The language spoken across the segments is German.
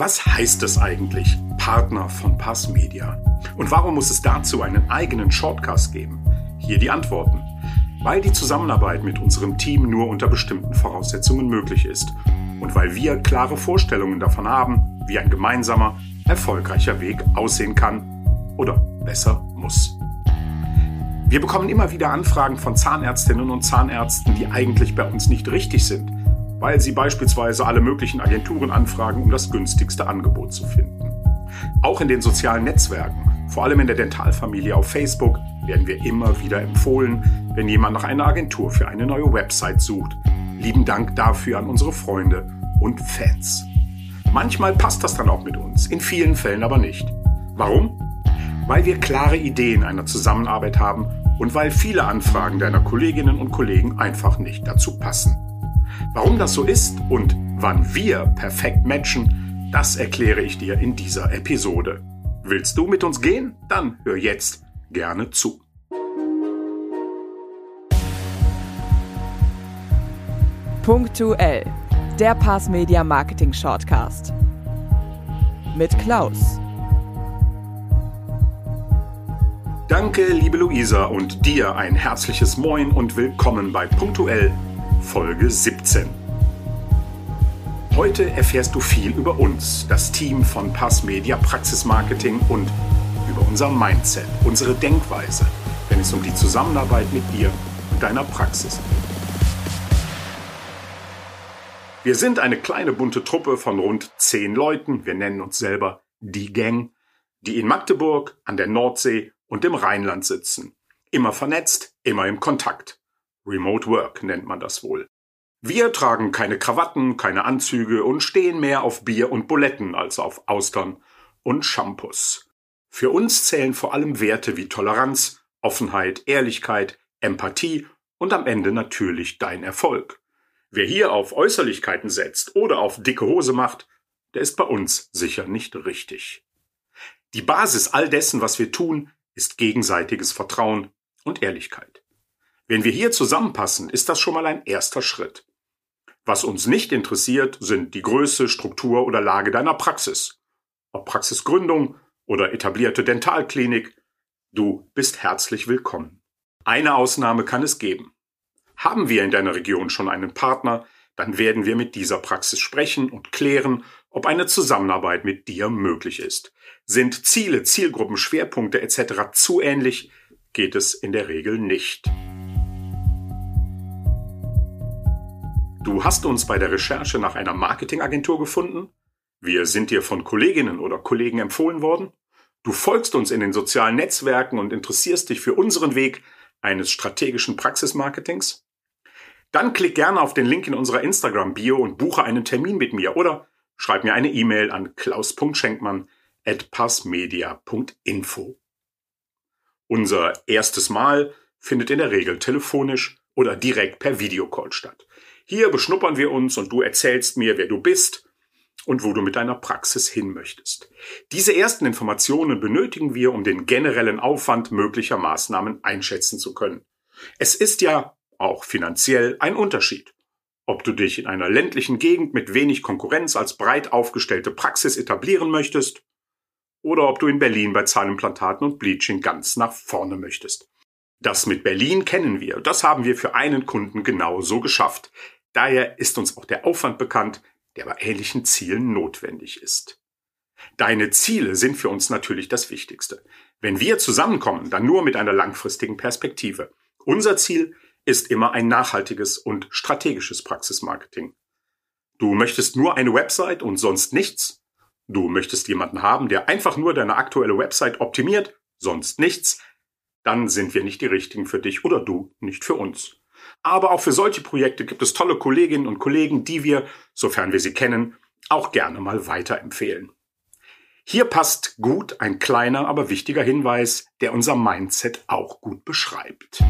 Was heißt es eigentlich, Partner von Passmedia? Und warum muss es dazu einen eigenen Shortcast geben? Hier die Antworten. Weil die Zusammenarbeit mit unserem Team nur unter bestimmten Voraussetzungen möglich ist und weil wir klare Vorstellungen davon haben, wie ein gemeinsamer, erfolgreicher Weg aussehen kann oder besser muss. Wir bekommen immer wieder Anfragen von Zahnärztinnen und Zahnärzten, die eigentlich bei uns nicht richtig sind weil sie beispielsweise alle möglichen Agenturen anfragen, um das günstigste Angebot zu finden. Auch in den sozialen Netzwerken, vor allem in der Dentalfamilie auf Facebook, werden wir immer wieder empfohlen, wenn jemand nach einer Agentur für eine neue Website sucht. Lieben Dank dafür an unsere Freunde und Fans. Manchmal passt das dann auch mit uns, in vielen Fällen aber nicht. Warum? Weil wir klare Ideen einer Zusammenarbeit haben und weil viele Anfragen deiner Kolleginnen und Kollegen einfach nicht dazu passen. Warum das so ist und wann wir perfekt matchen, das erkläre ich dir in dieser Episode. Willst du mit uns gehen? Dann hör jetzt gerne zu. Punktuell. Der Pass Media Marketing Shortcast. Mit Klaus. Danke, liebe Luisa, und dir ein herzliches Moin und willkommen bei Punktuell Folge 17. Heute erfährst du viel über uns, das Team von Pass Media Praxis Marketing und über unser Mindset, unsere Denkweise, wenn es um die Zusammenarbeit mit dir und deiner Praxis geht. Wir sind eine kleine bunte Truppe von rund zehn Leuten. Wir nennen uns selber die Gang, die in Magdeburg, an der Nordsee und im Rheinland sitzen. Immer vernetzt, immer im Kontakt. Remote Work nennt man das wohl. Wir tragen keine Krawatten, keine Anzüge und stehen mehr auf Bier und Buletten als auf Austern und Shampoos. Für uns zählen vor allem Werte wie Toleranz, Offenheit, Ehrlichkeit, Empathie und am Ende natürlich dein Erfolg. Wer hier auf Äußerlichkeiten setzt oder auf dicke Hose macht, der ist bei uns sicher nicht richtig. Die Basis all dessen, was wir tun, ist gegenseitiges Vertrauen und Ehrlichkeit. Wenn wir hier zusammenpassen, ist das schon mal ein erster Schritt. Was uns nicht interessiert, sind die Größe, Struktur oder Lage deiner Praxis. Ob Praxisgründung oder etablierte Dentalklinik, du bist herzlich willkommen. Eine Ausnahme kann es geben. Haben wir in deiner Region schon einen Partner, dann werden wir mit dieser Praxis sprechen und klären, ob eine Zusammenarbeit mit dir möglich ist. Sind Ziele, Zielgruppen, Schwerpunkte etc. zu ähnlich, geht es in der Regel nicht. Du hast uns bei der Recherche nach einer Marketingagentur gefunden? Wir sind dir von Kolleginnen oder Kollegen empfohlen worden? Du folgst uns in den sozialen Netzwerken und interessierst dich für unseren Weg eines strategischen Praxismarketings? Dann klick gerne auf den Link in unserer Instagram-Bio und buche einen Termin mit mir oder schreib mir eine E-Mail an klaus.schenkmann.passmedia.info. Unser erstes Mal findet in der Regel telefonisch oder direkt per Videocall statt. Hier beschnuppern wir uns und du erzählst mir, wer du bist und wo du mit deiner Praxis hin möchtest. Diese ersten Informationen benötigen wir, um den generellen Aufwand möglicher Maßnahmen einschätzen zu können. Es ist ja auch finanziell ein Unterschied. Ob du dich in einer ländlichen Gegend mit wenig Konkurrenz als breit aufgestellte Praxis etablieren möchtest oder ob du in Berlin bei Zahnimplantaten und Bleaching ganz nach vorne möchtest. Das mit Berlin kennen wir. Das haben wir für einen Kunden genau so geschafft. Daher ist uns auch der Aufwand bekannt, der bei ähnlichen Zielen notwendig ist. Deine Ziele sind für uns natürlich das Wichtigste. Wenn wir zusammenkommen, dann nur mit einer langfristigen Perspektive. Unser Ziel ist immer ein nachhaltiges und strategisches Praxismarketing. Du möchtest nur eine Website und sonst nichts? Du möchtest jemanden haben, der einfach nur deine aktuelle Website optimiert, sonst nichts? Dann sind wir nicht die richtigen für dich oder du nicht für uns. Aber auch für solche Projekte gibt es tolle Kolleginnen und Kollegen, die wir, sofern wir sie kennen, auch gerne mal weiterempfehlen. Hier passt gut ein kleiner, aber wichtiger Hinweis, der unser Mindset auch gut beschreibt.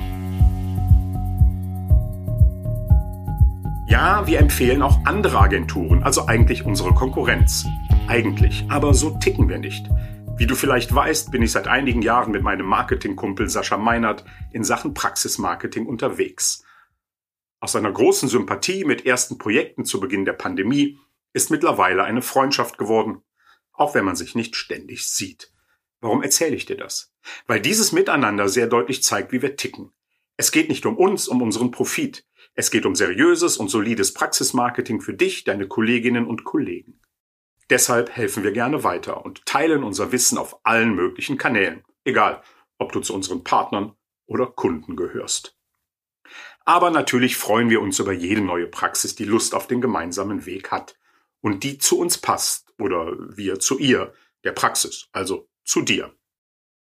Ja, wir empfehlen auch andere Agenturen, also eigentlich unsere Konkurrenz. Eigentlich, aber so ticken wir nicht. Wie du vielleicht weißt, bin ich seit einigen Jahren mit meinem Marketingkumpel Sascha Meinert in Sachen Praxismarketing unterwegs. Aus einer großen Sympathie mit ersten Projekten zu Beginn der Pandemie ist mittlerweile eine Freundschaft geworden, auch wenn man sich nicht ständig sieht. Warum erzähle ich dir das? Weil dieses Miteinander sehr deutlich zeigt, wie wir ticken. Es geht nicht um uns, um unseren Profit. Es geht um seriöses und solides Praxismarketing für dich, deine Kolleginnen und Kollegen. Deshalb helfen wir gerne weiter und teilen unser Wissen auf allen möglichen Kanälen, egal ob du zu unseren Partnern oder Kunden gehörst. Aber natürlich freuen wir uns über jede neue Praxis, die Lust auf den gemeinsamen Weg hat und die zu uns passt oder wir zu ihr, der Praxis, also zu dir.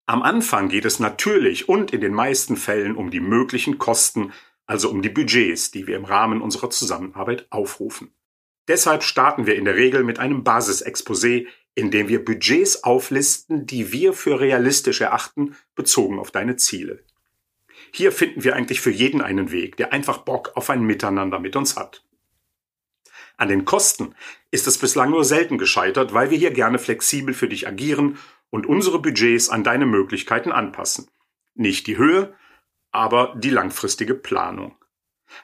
Am Anfang geht es natürlich und in den meisten Fällen um die möglichen Kosten, also um die Budgets, die wir im Rahmen unserer Zusammenarbeit aufrufen. Deshalb starten wir in der Regel mit einem Basisexposé, in dem wir Budgets auflisten, die wir für realistisch erachten, bezogen auf deine Ziele. Hier finden wir eigentlich für jeden einen Weg, der einfach Bock auf ein Miteinander mit uns hat. An den Kosten ist es bislang nur selten gescheitert, weil wir hier gerne flexibel für dich agieren und unsere Budgets an deine Möglichkeiten anpassen. Nicht die Höhe, aber die langfristige Planung.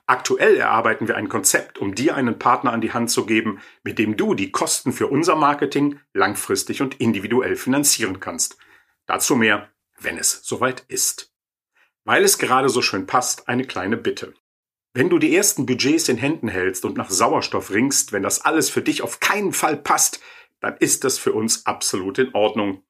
Aktuell erarbeiten wir ein Konzept, um dir einen Partner an die Hand zu geben, mit dem du die Kosten für unser Marketing langfristig und individuell finanzieren kannst. Dazu mehr, wenn es soweit ist. Weil es gerade so schön passt, eine kleine Bitte. Wenn du die ersten Budgets in Händen hältst und nach Sauerstoff ringst, wenn das alles für dich auf keinen Fall passt, dann ist das für uns absolut in Ordnung.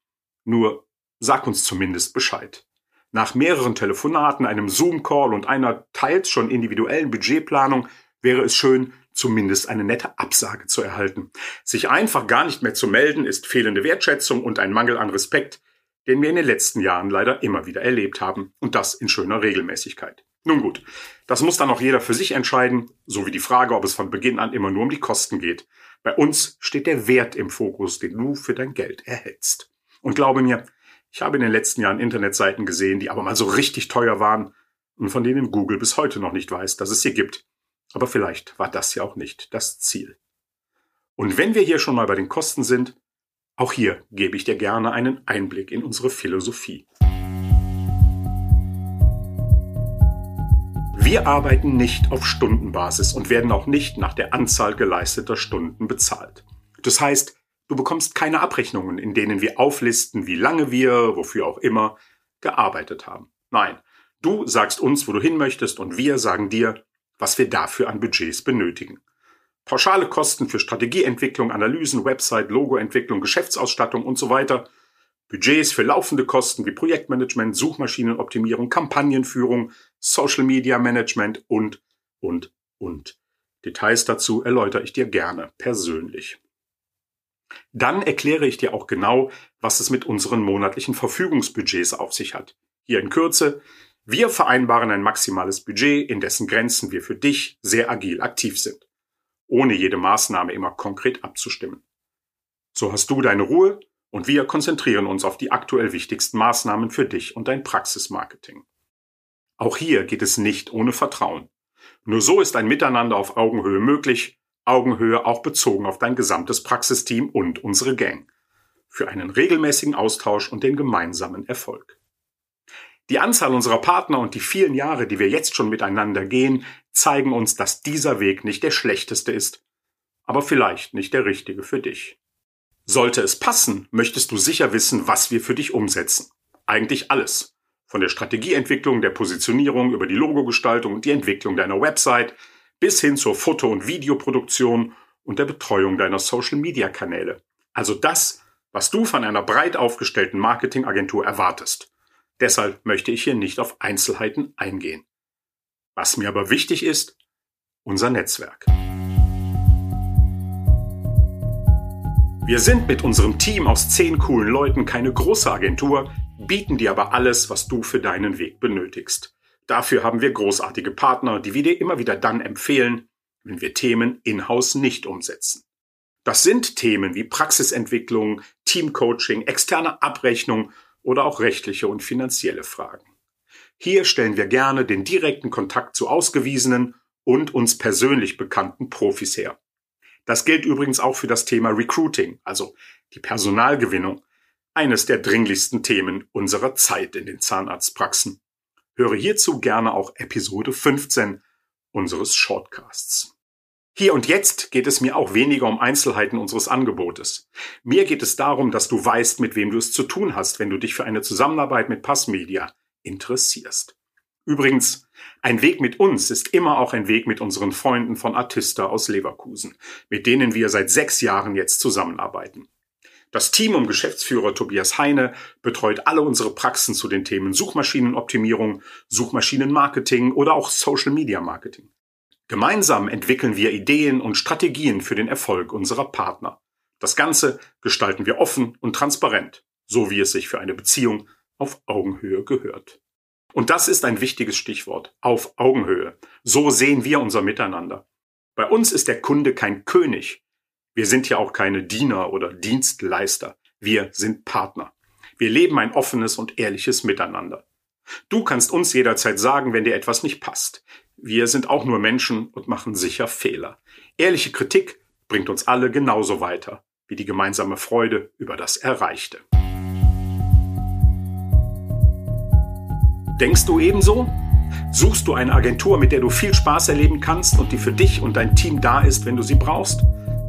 Nur sag uns zumindest Bescheid. Nach mehreren Telefonaten, einem Zoom-Call und einer teils schon individuellen Budgetplanung wäre es schön, zumindest eine nette Absage zu erhalten. Sich einfach gar nicht mehr zu melden, ist fehlende Wertschätzung und ein Mangel an Respekt, den wir in den letzten Jahren leider immer wieder erlebt haben, und das in schöner Regelmäßigkeit. Nun gut, das muss dann auch jeder für sich entscheiden, so wie die Frage, ob es von Beginn an immer nur um die Kosten geht. Bei uns steht der Wert im Fokus, den du für dein Geld erhältst. Und glaube mir, ich habe in den letzten Jahren Internetseiten gesehen, die aber mal so richtig teuer waren und von denen Google bis heute noch nicht weiß, dass es sie gibt. Aber vielleicht war das ja auch nicht das Ziel. Und wenn wir hier schon mal bei den Kosten sind, auch hier gebe ich dir gerne einen Einblick in unsere Philosophie. Wir arbeiten nicht auf Stundenbasis und werden auch nicht nach der Anzahl geleisteter Stunden bezahlt. Das heißt, du bekommst keine Abrechnungen, in denen wir auflisten, wie lange wir, wofür auch immer, gearbeitet haben. Nein, du sagst uns, wo du hin möchtest und wir sagen dir, was wir dafür an Budgets benötigen. Pauschale Kosten für Strategieentwicklung, Analysen, Website, Logoentwicklung, Geschäftsausstattung und so weiter – Budgets für laufende Kosten wie Projektmanagement, Suchmaschinenoptimierung, Kampagnenführung, Social Media Management und, und, und. Details dazu erläutere ich dir gerne persönlich. Dann erkläre ich dir auch genau, was es mit unseren monatlichen Verfügungsbudgets auf sich hat. Hier in Kürze. Wir vereinbaren ein maximales Budget, in dessen Grenzen wir für dich sehr agil aktiv sind, ohne jede Maßnahme immer konkret abzustimmen. So hast du deine Ruhe und wir konzentrieren uns auf die aktuell wichtigsten Maßnahmen für dich und dein Praxismarketing. Auch hier geht es nicht ohne Vertrauen. Nur so ist ein Miteinander auf Augenhöhe möglich, Augenhöhe auch bezogen auf dein gesamtes Praxisteam und unsere Gang. Für einen regelmäßigen Austausch und den gemeinsamen Erfolg. Die Anzahl unserer Partner und die vielen Jahre, die wir jetzt schon miteinander gehen, zeigen uns, dass dieser Weg nicht der schlechteste ist, aber vielleicht nicht der richtige für dich. Sollte es passen, möchtest du sicher wissen, was wir für dich umsetzen. Eigentlich alles. Von der Strategieentwicklung, der Positionierung über die Logogestaltung und die Entwicklung deiner Website bis hin zur Foto- und Videoproduktion und der Betreuung deiner Social-Media-Kanäle. Also das, was du von einer breit aufgestellten Marketingagentur erwartest. Deshalb möchte ich hier nicht auf Einzelheiten eingehen. Was mir aber wichtig ist, unser Netzwerk. Wir sind mit unserem Team aus zehn coolen Leuten keine große Agentur, bieten dir aber alles, was du für deinen Weg benötigst. Dafür haben wir großartige Partner, die wir dir immer wieder dann empfehlen, wenn wir Themen in-house nicht umsetzen. Das sind Themen wie Praxisentwicklung, Teamcoaching, externe Abrechnung oder auch rechtliche und finanzielle Fragen. Hier stellen wir gerne den direkten Kontakt zu ausgewiesenen und uns persönlich bekannten Profis her. Das gilt übrigens auch für das Thema Recruiting, also die Personalgewinnung, eines der dringlichsten Themen unserer Zeit in den Zahnarztpraxen. Höre hierzu gerne auch Episode 15 unseres Shortcasts. Hier und jetzt geht es mir auch weniger um Einzelheiten unseres Angebotes. Mir geht es darum, dass du weißt, mit wem du es zu tun hast, wenn du dich für eine Zusammenarbeit mit Passmedia interessierst. Übrigens, ein Weg mit uns ist immer auch ein Weg mit unseren Freunden von Artista aus Leverkusen, mit denen wir seit sechs Jahren jetzt zusammenarbeiten. Das Team um Geschäftsführer Tobias Heine betreut alle unsere Praxen zu den Themen Suchmaschinenoptimierung, Suchmaschinenmarketing oder auch Social Media Marketing. Gemeinsam entwickeln wir Ideen und Strategien für den Erfolg unserer Partner. Das Ganze gestalten wir offen und transparent, so wie es sich für eine Beziehung auf Augenhöhe gehört. Und das ist ein wichtiges Stichwort, auf Augenhöhe. So sehen wir unser Miteinander. Bei uns ist der Kunde kein König. Wir sind ja auch keine Diener oder Dienstleister. Wir sind Partner. Wir leben ein offenes und ehrliches Miteinander. Du kannst uns jederzeit sagen, wenn dir etwas nicht passt. Wir sind auch nur Menschen und machen sicher Fehler. Ehrliche Kritik bringt uns alle genauso weiter wie die gemeinsame Freude über das Erreichte. Denkst du ebenso? Suchst du eine Agentur, mit der du viel Spaß erleben kannst und die für dich und dein Team da ist, wenn du sie brauchst?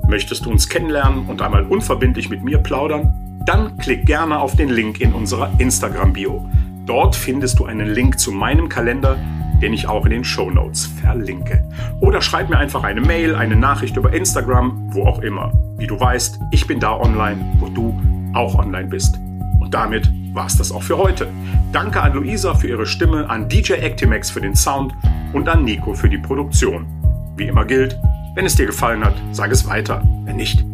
Möchtest du uns kennenlernen und einmal unverbindlich mit mir plaudern? Dann klick gerne auf den Link in unserer Instagram-Bio. Dort findest du einen Link zu meinem Kalender, den ich auch in den Show Notes verlinke. Oder schreib mir einfach eine Mail, eine Nachricht über Instagram, wo auch immer. Wie du weißt, ich bin da online, wo du auch online bist. Und damit war es das auch für heute. Danke an Luisa für ihre Stimme, an DJ Actimax für den Sound und an Nico für die Produktion. Wie immer gilt, wenn es dir gefallen hat, sag es weiter. Wenn nicht,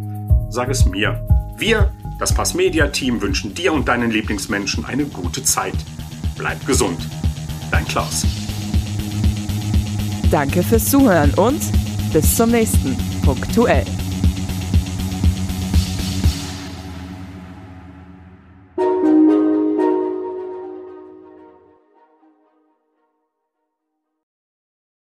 sag es mir. Wir, das Pass Media Team, wünschen dir und deinen Lieblingsmenschen eine gute Zeit. Bleib gesund. Dein Klaus. Danke fürs Zuhören und bis zum nächsten Punktuell.